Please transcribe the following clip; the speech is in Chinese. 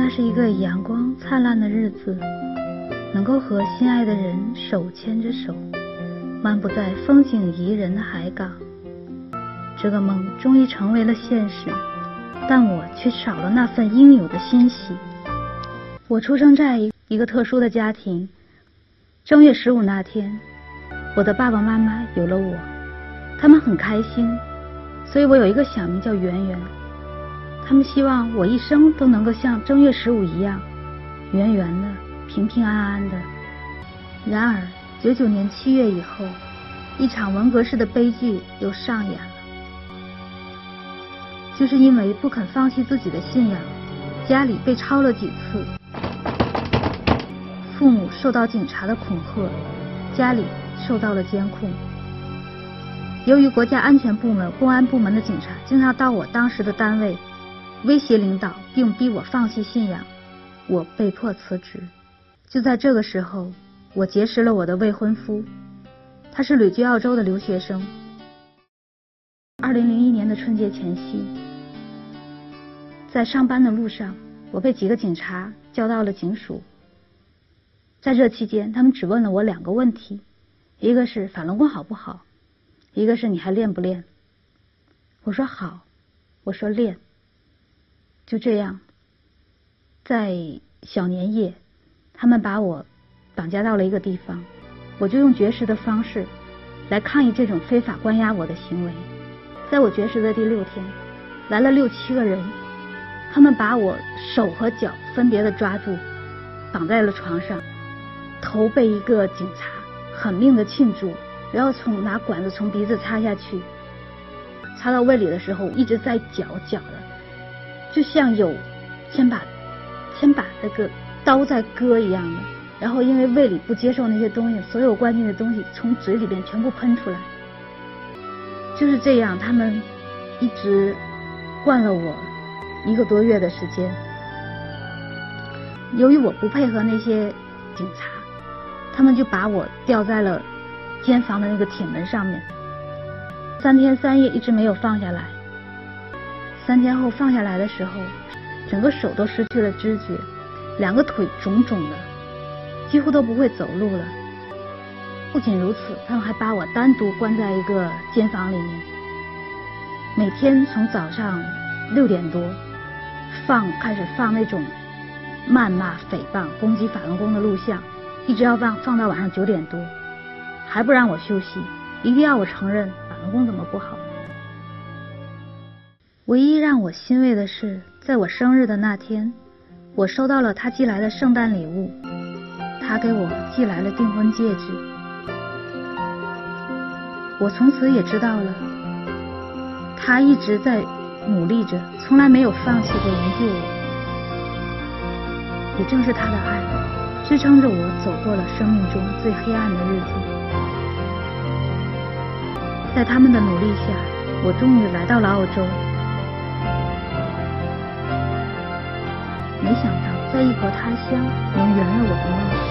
那是一个阳光灿烂的日子，能够和心爱的人手牵着手，漫步在风景宜人的海港。这个梦终于成为了现实，但我却少了那份应有的欣喜。我出生在一个特殊的家庭，正月十五那天，我的爸爸妈妈有了我，他们很开心，所以我有一个小名叫圆圆。他们希望我一生都能够像正月十五一样，圆圆的、平平安安的。然而，九九年七月以后，一场文革式的悲剧又上演了。就是因为不肯放弃自己的信仰，家里被抄了几次，父母受到警察的恐吓，家里受到了监控。由于国家安全部门、公安部门的警察经常到我当时的单位威胁领导，并逼我放弃信仰，我被迫辞职。就在这个时候，我结识了我的未婚夫，他是旅居澳洲的留学生。二零零一年的春节前夕。在上班的路上，我被几个警察叫到了警署。在这期间，他们只问了我两个问题：一个是法轮功好不好，一个是你还练不练。我说好，我说练。就这样，在小年夜，他们把我绑架到了一个地方，我就用绝食的方式来抗议这种非法关押我的行为。在我绝食的第六天，来了六七个人。他们把我手和脚分别的抓住，绑在了床上，头被一个警察狠命的庆住，然后从拿管子从鼻子插下去，插到胃里的时候一直在绞绞的，就像有千把千把那个刀在割一样的。然后因为胃里不接受那些东西，所有关进的东西从嘴里边全部喷出来，就是这样，他们一直灌了我。一个多月的时间，由于我不配合那些警察，他们就把我吊在了监房的那个铁门上面，三天三夜一直没有放下来。三天后放下来的时候，整个手都失去了知觉，两个腿肿肿的，几乎都不会走路了。不仅如此，他们还把我单独关在一个监房里面，每天从早上六点多。放开始放那种谩骂、诽谤、攻击法轮功的录像，一直要放放到晚上九点多，还不让我休息，一定要我承认法轮功怎么不好。唯一让我欣慰的是，在我生日的那天，我收到了他寄来的圣诞礼物，他给我寄来了订婚戒指。我从此也知道了，他一直在。努力着，从来没有放弃过营救我。也正是他的爱，支撑着我走过了生命中最黑暗的日子。在他们的努力下，我终于来到了澳洲。没想到，在异国他乡，能圆了我的梦。